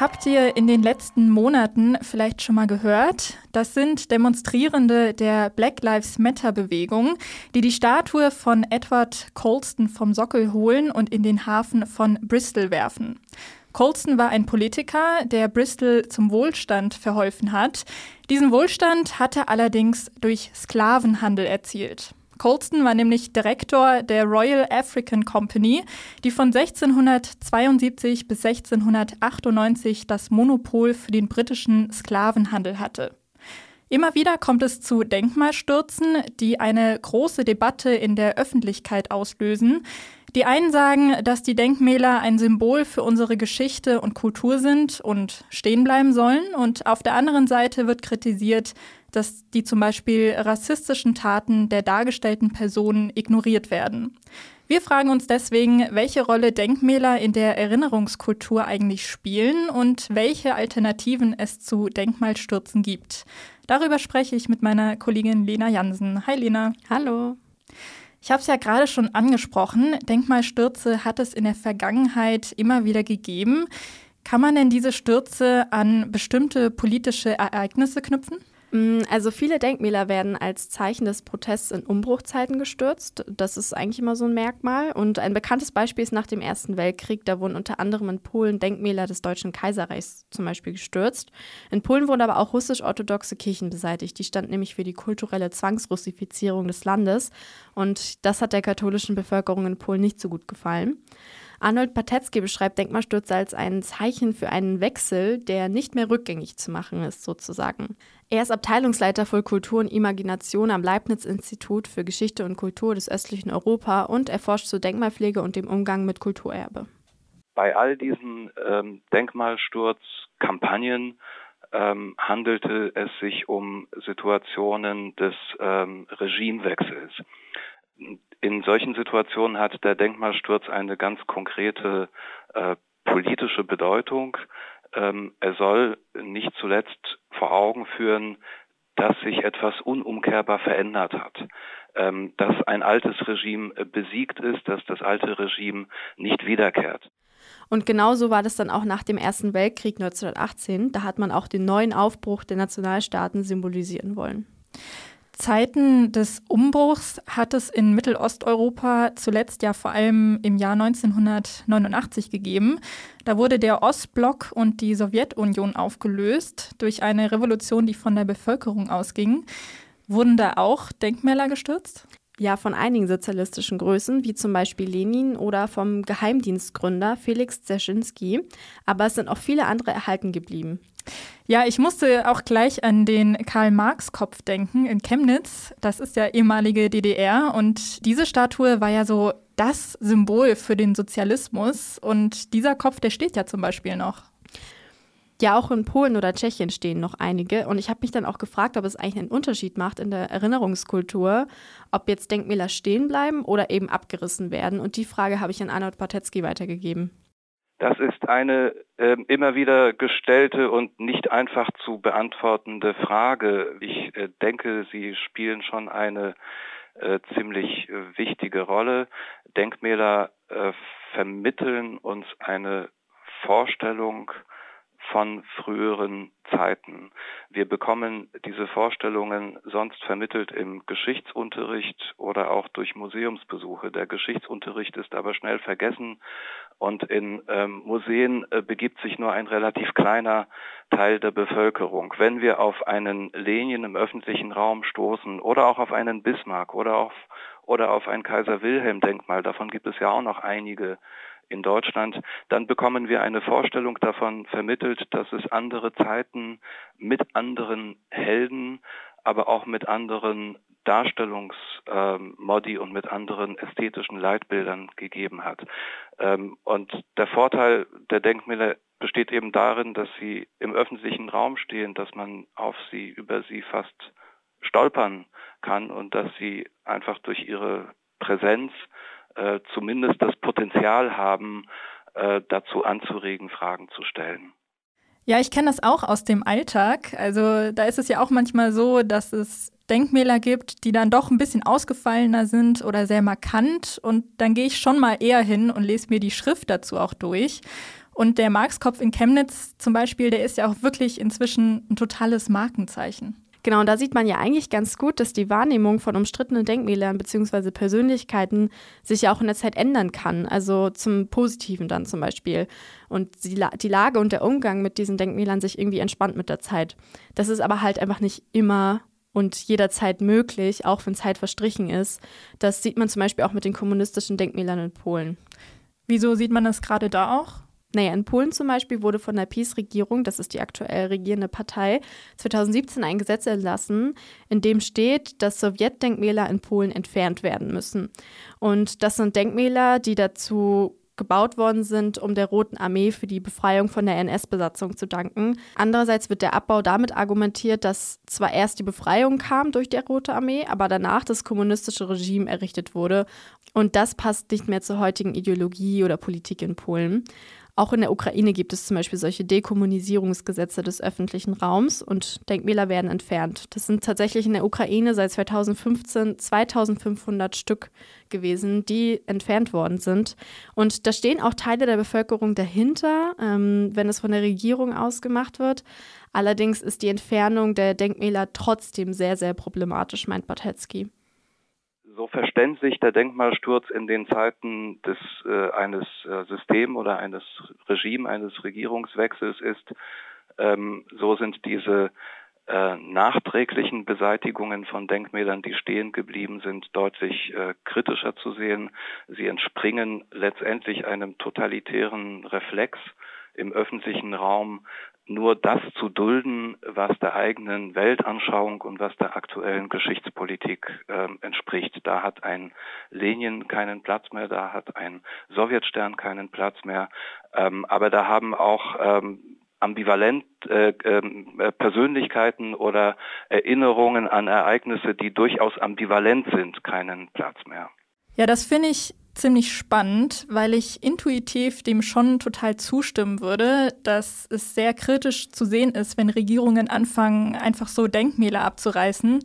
Habt ihr in den letzten Monaten vielleicht schon mal gehört. Das sind Demonstrierende der Black Lives Matter Bewegung, die die Statue von Edward Colston vom Sockel holen und in den Hafen von Bristol werfen. Colston war ein Politiker, der Bristol zum Wohlstand verholfen hat. Diesen Wohlstand hat er allerdings durch Sklavenhandel erzielt. Colston war nämlich Direktor der Royal African Company, die von 1672 bis 1698 das Monopol für den britischen Sklavenhandel hatte. Immer wieder kommt es zu Denkmalstürzen, die eine große Debatte in der Öffentlichkeit auslösen. Die einen sagen, dass die Denkmäler ein Symbol für unsere Geschichte und Kultur sind und stehen bleiben sollen, und auf der anderen Seite wird kritisiert, dass die zum Beispiel rassistischen Taten der dargestellten Personen ignoriert werden. Wir fragen uns deswegen, welche Rolle Denkmäler in der Erinnerungskultur eigentlich spielen und welche Alternativen es zu Denkmalstürzen gibt. Darüber spreche ich mit meiner Kollegin Lena Jansen. Hi Lena. Hallo. Ich habe es ja gerade schon angesprochen. Denkmalstürze hat es in der Vergangenheit immer wieder gegeben. Kann man denn diese Stürze an bestimmte politische Ereignisse knüpfen? Mm, also viele Denkmäler werden als Zeichen des Protests in Umbruchzeiten gestürzt. Das ist eigentlich immer so ein Merkmal. Und ein bekanntes Beispiel ist nach dem Ersten Weltkrieg. Da wurden unter anderem in Polen Denkmäler des Deutschen Kaiserreichs zum Beispiel gestürzt. In Polen wurden aber auch russisch-orthodoxe Kirchen beseitigt. Die standen nämlich für die kulturelle Zwangsrussifizierung des Landes. Und das hat der katholischen Bevölkerung in Polen nicht so gut gefallen. Arnold Patetzky beschreibt Denkmalstürze als ein Zeichen für einen Wechsel, der nicht mehr rückgängig zu machen ist, sozusagen. Er ist Abteilungsleiter für Kultur und Imagination am Leibniz-Institut für Geschichte und Kultur des östlichen Europa und er forscht zur Denkmalpflege und dem Umgang mit Kulturerbe. Bei all diesen ähm, Denkmalsturzkampagnen ähm, handelte es sich um Situationen des ähm, Regimewechsels in solchen Situationen hat der Denkmalsturz eine ganz konkrete äh, politische Bedeutung. Ähm, er soll nicht zuletzt vor Augen führen, dass sich etwas unumkehrbar verändert hat, ähm, dass ein altes Regime besiegt ist, dass das alte Regime nicht wiederkehrt. Und genauso war das dann auch nach dem Ersten Weltkrieg 1918. Da hat man auch den neuen Aufbruch der Nationalstaaten symbolisieren wollen. Zeiten des Umbruchs hat es in Mittelosteuropa zuletzt ja vor allem im Jahr 1989 gegeben. Da wurde der Ostblock und die Sowjetunion aufgelöst durch eine Revolution, die von der Bevölkerung ausging. Wurden da auch Denkmäler gestürzt? Ja, von einigen sozialistischen Größen, wie zum Beispiel Lenin oder vom Geheimdienstgründer Felix Dzerzhinsky. Aber es sind auch viele andere erhalten geblieben. Ja, ich musste auch gleich an den Karl-Marx-Kopf denken in Chemnitz. Das ist ja ehemalige DDR und diese Statue war ja so das Symbol für den Sozialismus und dieser Kopf, der steht ja zum Beispiel noch. Ja, auch in Polen oder Tschechien stehen noch einige. Und ich habe mich dann auch gefragt, ob es eigentlich einen Unterschied macht in der Erinnerungskultur, ob jetzt Denkmäler stehen bleiben oder eben abgerissen werden. Und die Frage habe ich an Arnold Patetzky weitergegeben. Das ist eine äh, immer wieder gestellte und nicht einfach zu beantwortende Frage. Ich äh, denke, Sie spielen schon eine äh, ziemlich äh, wichtige Rolle. Denkmäler äh, vermitteln uns eine Vorstellung von früheren Zeiten. Wir bekommen diese Vorstellungen sonst vermittelt im Geschichtsunterricht oder auch durch Museumsbesuche. Der Geschichtsunterricht ist aber schnell vergessen und in ähm, Museen äh, begibt sich nur ein relativ kleiner Teil der Bevölkerung. Wenn wir auf einen Lenin im öffentlichen Raum stoßen oder auch auf einen Bismarck oder auf, oder auf ein Kaiser Wilhelm Denkmal, davon gibt es ja auch noch einige in Deutschland, dann bekommen wir eine Vorstellung davon vermittelt, dass es andere Zeiten mit anderen Helden, aber auch mit anderen Darstellungsmodi ähm, und mit anderen ästhetischen Leitbildern gegeben hat. Ähm, und der Vorteil der Denkmäler besteht eben darin, dass sie im öffentlichen Raum stehen, dass man auf sie, über sie fast stolpern kann und dass sie einfach durch ihre Präsenz äh, zumindest das Potenzial haben, äh, dazu anzuregen, Fragen zu stellen. Ja, ich kenne das auch aus dem Alltag. Also da ist es ja auch manchmal so, dass es Denkmäler gibt, die dann doch ein bisschen ausgefallener sind oder sehr markant. Und dann gehe ich schon mal eher hin und lese mir die Schrift dazu auch durch. Und der Markskopf in Chemnitz zum Beispiel, der ist ja auch wirklich inzwischen ein totales Markenzeichen. Genau, und da sieht man ja eigentlich ganz gut, dass die Wahrnehmung von umstrittenen Denkmälern bzw. Persönlichkeiten sich ja auch in der Zeit ändern kann, also zum Positiven dann zum Beispiel. Und die, die Lage und der Umgang mit diesen Denkmälern sich irgendwie entspannt mit der Zeit. Das ist aber halt einfach nicht immer und jederzeit möglich, auch wenn Zeit verstrichen ist. Das sieht man zum Beispiel auch mit den kommunistischen Denkmälern in Polen. Wieso sieht man das gerade da auch? Naja, in Polen zum Beispiel wurde von der PiS-Regierung, das ist die aktuell regierende Partei, 2017 ein Gesetz erlassen, in dem steht, dass Sowjetdenkmäler in Polen entfernt werden müssen. Und das sind Denkmäler, die dazu gebaut worden sind, um der Roten Armee für die Befreiung von der NS-Besatzung zu danken. Andererseits wird der Abbau damit argumentiert, dass zwar erst die Befreiung kam durch die Rote Armee, aber danach das kommunistische Regime errichtet wurde. Und das passt nicht mehr zur heutigen Ideologie oder Politik in Polen. Auch in der Ukraine gibt es zum Beispiel solche Dekommunisierungsgesetze des öffentlichen Raums und Denkmäler werden entfernt. Das sind tatsächlich in der Ukraine seit 2015 2500 Stück gewesen, die entfernt worden sind. Und da stehen auch Teile der Bevölkerung dahinter, ähm, wenn es von der Regierung ausgemacht wird. Allerdings ist die Entfernung der Denkmäler trotzdem sehr, sehr problematisch, meint Bartetzky so verständlich der Denkmalsturz in den Zeiten des äh, eines äh, System oder eines Regime, eines Regierungswechsels ist, ähm, so sind diese äh, nachträglichen Beseitigungen von Denkmälern, die stehen geblieben sind, deutlich äh, kritischer zu sehen. Sie entspringen letztendlich einem totalitären Reflex im öffentlichen Raum nur das zu dulden, was der eigenen Weltanschauung und was der aktuellen Geschichtspolitik äh, entspricht. Da hat ein Lenin keinen Platz mehr, da hat ein Sowjetstern keinen Platz mehr, ähm, aber da haben auch ähm, ambivalent äh, äh, Persönlichkeiten oder Erinnerungen an Ereignisse, die durchaus ambivalent sind, keinen Platz mehr. Ja, das finde ich ziemlich spannend, weil ich intuitiv dem schon total zustimmen würde, dass es sehr kritisch zu sehen ist, wenn Regierungen anfangen, einfach so Denkmäler abzureißen.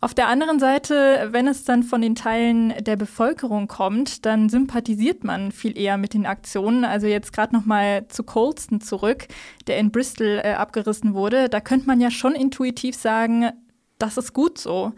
Auf der anderen Seite, wenn es dann von den Teilen der Bevölkerung kommt, dann sympathisiert man viel eher mit den Aktionen. Also jetzt gerade noch mal zu Colston zurück, der in Bristol äh, abgerissen wurde. Da könnte man ja schon intuitiv sagen, das ist gut so.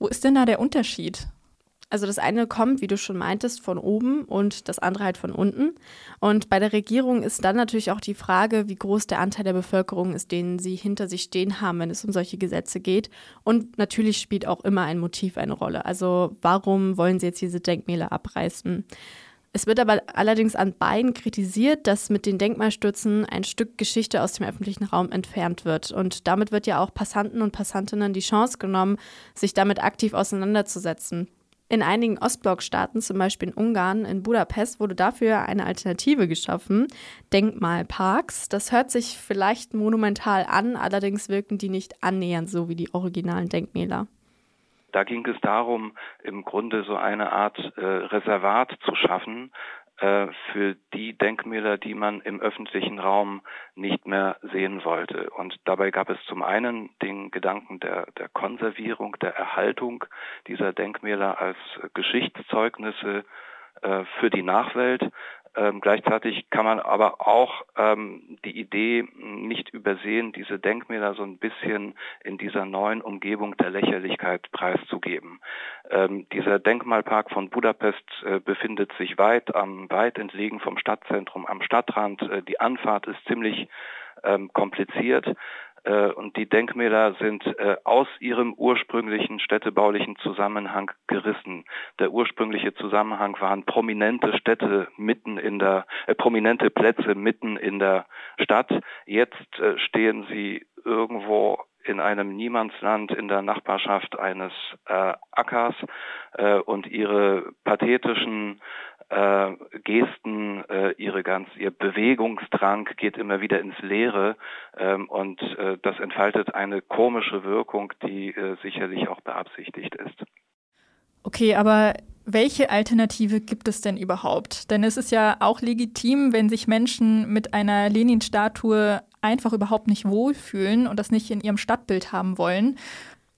Wo ist denn da der Unterschied? Also das eine kommt, wie du schon meintest, von oben und das andere halt von unten. Und bei der Regierung ist dann natürlich auch die Frage, wie groß der Anteil der Bevölkerung ist, den sie hinter sich stehen haben, wenn es um solche Gesetze geht. Und natürlich spielt auch immer ein Motiv eine Rolle. Also warum wollen sie jetzt diese Denkmäler abreißen? Es wird aber allerdings an beiden kritisiert, dass mit den Denkmalstürzen ein Stück Geschichte aus dem öffentlichen Raum entfernt wird. Und damit wird ja auch Passanten und Passantinnen die Chance genommen, sich damit aktiv auseinanderzusetzen. In einigen Ostblockstaaten, zum Beispiel in Ungarn, in Budapest, wurde dafür eine Alternative geschaffen, Denkmalparks. Das hört sich vielleicht monumental an, allerdings wirken die nicht annähernd so wie die originalen Denkmäler. Da ging es darum, im Grunde so eine Art äh, Reservat zu schaffen, für die Denkmäler, die man im öffentlichen Raum nicht mehr sehen wollte. Und dabei gab es zum einen den Gedanken der, der Konservierung, der Erhaltung dieser Denkmäler als Geschichtszeugnisse äh, für die Nachwelt. Ähm, gleichzeitig kann man aber auch ähm, die Idee nicht übersehen, diese Denkmäler so ein bisschen in dieser neuen Umgebung der Lächerlichkeit preiszugeben. Ähm, dieser Denkmalpark von Budapest äh, befindet sich weit am weit entlegen vom Stadtzentrum am Stadtrand. Äh, die Anfahrt ist ziemlich ähm, kompliziert. Äh, und die Denkmäler sind äh, aus ihrem ursprünglichen städtebaulichen Zusammenhang gerissen. Der ursprüngliche Zusammenhang waren prominente Städte mitten in der, äh, prominente Plätze mitten in der Stadt. Jetzt äh, stehen sie irgendwo in einem Niemandsland in der Nachbarschaft eines äh, Ackers und ihre pathetischen äh, Gesten, äh, ihre ganz, ihr Bewegungsdrang geht immer wieder ins Leere ähm, und äh, das entfaltet eine komische Wirkung, die äh, sicherlich auch beabsichtigt ist. Okay, aber welche Alternative gibt es denn überhaupt? Denn es ist ja auch legitim, wenn sich Menschen mit einer Lenin-Statue einfach überhaupt nicht wohlfühlen und das nicht in ihrem Stadtbild haben wollen.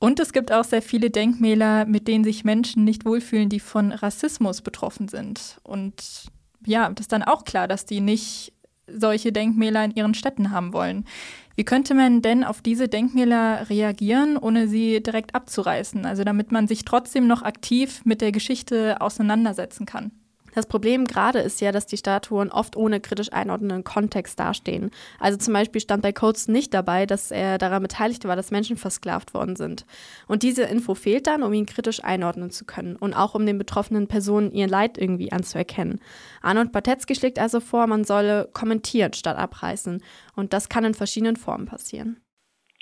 Und es gibt auch sehr viele Denkmäler, mit denen sich Menschen nicht wohlfühlen, die von Rassismus betroffen sind. Und ja, das ist dann auch klar, dass die nicht solche Denkmäler in ihren Städten haben wollen. Wie könnte man denn auf diese Denkmäler reagieren, ohne sie direkt abzureißen? Also damit man sich trotzdem noch aktiv mit der Geschichte auseinandersetzen kann. Das Problem gerade ist ja, dass die Statuen oft ohne kritisch einordnenden Kontext dastehen. Also zum Beispiel stand bei Coates nicht dabei, dass er daran beteiligt war, dass Menschen versklavt worden sind. Und diese Info fehlt dann, um ihn kritisch einordnen zu können und auch um den betroffenen Personen ihr Leid irgendwie anzuerkennen. Arnold Batetzky schlägt also vor, man solle kommentieren statt abreißen. Und das kann in verschiedenen Formen passieren.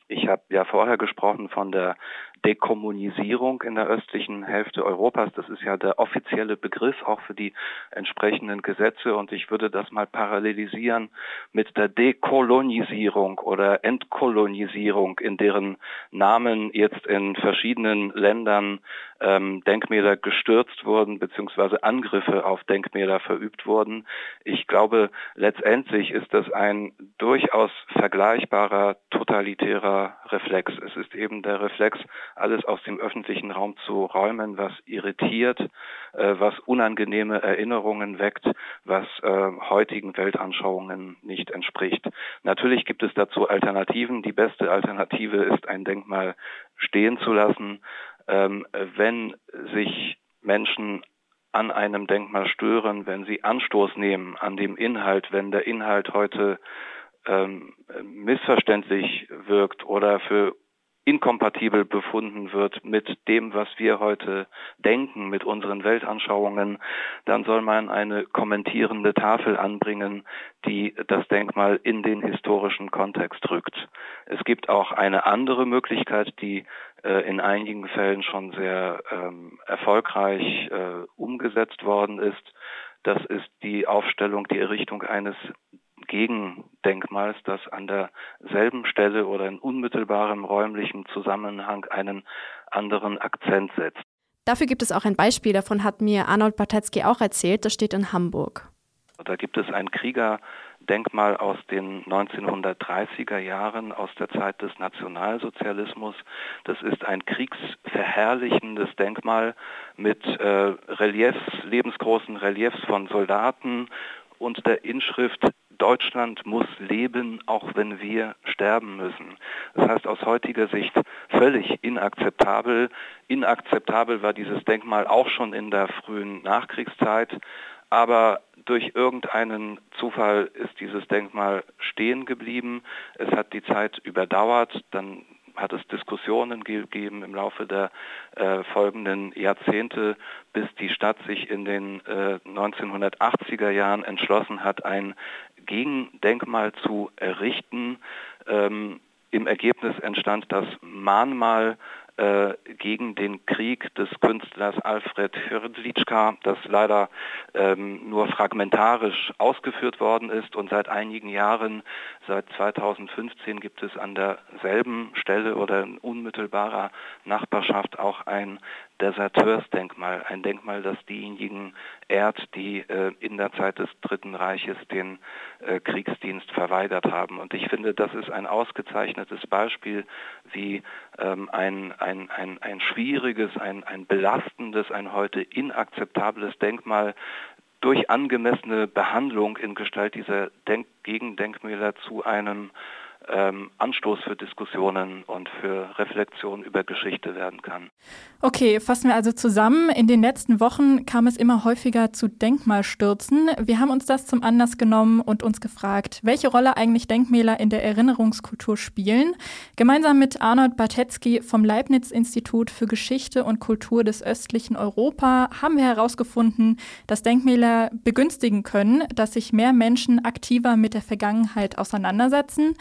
Ich habe ja vorher gesprochen von der Dekommunisierung in der östlichen Hälfte Europas. Das ist ja der offizielle Begriff auch für die entsprechenden Gesetze und ich würde das mal parallelisieren mit der Dekolonisierung oder Entkolonisierung, in deren Namen jetzt in verschiedenen Ländern ähm, Denkmäler gestürzt wurden beziehungsweise Angriffe auf Denkmäler verübt wurden. Ich glaube, letztendlich ist das ein durchaus vergleichbarer totalitärer Reflex. Es ist eben der Reflex, alles aus dem öffentlichen Raum zu räumen, was irritiert, äh, was unangenehme Erinnerungen weckt, was äh, heutigen Weltanschauungen nicht entspricht. Natürlich gibt es dazu Alternativen. Die beste Alternative ist, ein Denkmal stehen zu lassen. Ähm, wenn sich Menschen an einem Denkmal stören, wenn sie Anstoß nehmen an dem Inhalt, wenn der Inhalt heute ähm, missverständlich wirkt oder für inkompatibel befunden wird mit dem, was wir heute denken, mit unseren Weltanschauungen, dann soll man eine kommentierende Tafel anbringen, die das Denkmal in den historischen Kontext rückt. Es gibt auch eine andere Möglichkeit, die äh, in einigen Fällen schon sehr ähm, erfolgreich äh, umgesetzt worden ist. Das ist die Aufstellung, die Errichtung eines Gegendenkmals, das an derselben Stelle oder in unmittelbarem räumlichen Zusammenhang einen anderen Akzent setzt. Dafür gibt es auch ein Beispiel, davon hat mir Arnold Bartetzky auch erzählt, das steht in Hamburg. Da gibt es ein Kriegerdenkmal aus den 1930er Jahren, aus der Zeit des Nationalsozialismus. Das ist ein kriegsverherrlichendes Denkmal mit äh, Reliefs, lebensgroßen Reliefs von Soldaten und der Inschrift Deutschland muss leben, auch wenn wir sterben müssen. Das heißt aus heutiger Sicht völlig inakzeptabel. Inakzeptabel war dieses Denkmal auch schon in der frühen Nachkriegszeit, aber durch irgendeinen Zufall ist dieses Denkmal stehen geblieben. Es hat die Zeit überdauert, dann hat es Diskussionen gegeben im Laufe der äh, folgenden Jahrzehnte, bis die Stadt sich in den äh, 1980er Jahren entschlossen hat, ein Gegendenkmal zu errichten. Ähm, Im Ergebnis entstand das Mahnmal äh, gegen den Krieg des Künstlers Alfred Hrdlicka, das leider ähm, nur fragmentarisch ausgeführt worden ist und seit einigen Jahren, seit 2015 gibt es an derselben Stelle oder in unmittelbarer Nachbarschaft auch ein Deserteursdenkmal, ein Denkmal, das diejenigen ehrt, die äh, in der Zeit des Dritten Reiches den äh, Kriegsdienst verweigert haben. Und ich finde, das ist ein ausgezeichnetes Beispiel, wie ähm, ein, ein, ein, ein schwieriges, ein, ein belastendes, ein heute inakzeptables Denkmal durch angemessene Behandlung in Gestalt dieser Denk Gegendenkmäler zu einem ähm, Anstoß für Diskussionen und für Reflexion über Geschichte werden kann. Okay, fassen wir also zusammen. In den letzten Wochen kam es immer häufiger zu Denkmalstürzen. Wir haben uns das zum Anlass genommen und uns gefragt, welche Rolle eigentlich Denkmäler in der Erinnerungskultur spielen. Gemeinsam mit Arnold Bartetzky vom Leibniz-Institut für Geschichte und Kultur des östlichen Europa haben wir herausgefunden, dass Denkmäler begünstigen können, dass sich mehr Menschen aktiver mit der Vergangenheit auseinandersetzen.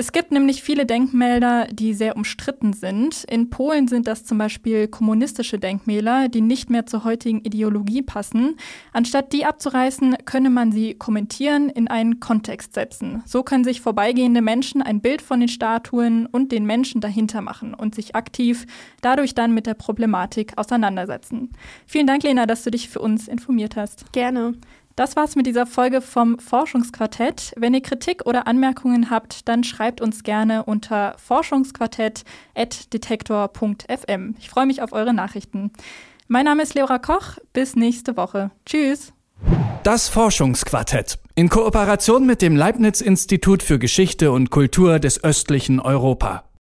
Es gibt nämlich viele Denkmäler, die sehr umstritten sind. In Polen sind das zum Beispiel kommunistische Denkmäler, die nicht mehr zur heutigen Ideologie passen. Anstatt die abzureißen, könne man sie kommentieren, in einen Kontext setzen. So können sich vorbeigehende Menschen ein Bild von den Statuen und den Menschen dahinter machen und sich aktiv dadurch dann mit der Problematik auseinandersetzen. Vielen Dank, Lena, dass du dich für uns informiert hast. Gerne. Das war's mit dieser Folge vom Forschungsquartett. Wenn ihr Kritik oder Anmerkungen habt, dann schreibt uns gerne unter forschungsquartett.detektor.fm. Ich freue mich auf eure Nachrichten. Mein Name ist Leora Koch. Bis nächste Woche. Tschüss. Das Forschungsquartett in Kooperation mit dem Leibniz Institut für Geschichte und Kultur des östlichen Europa.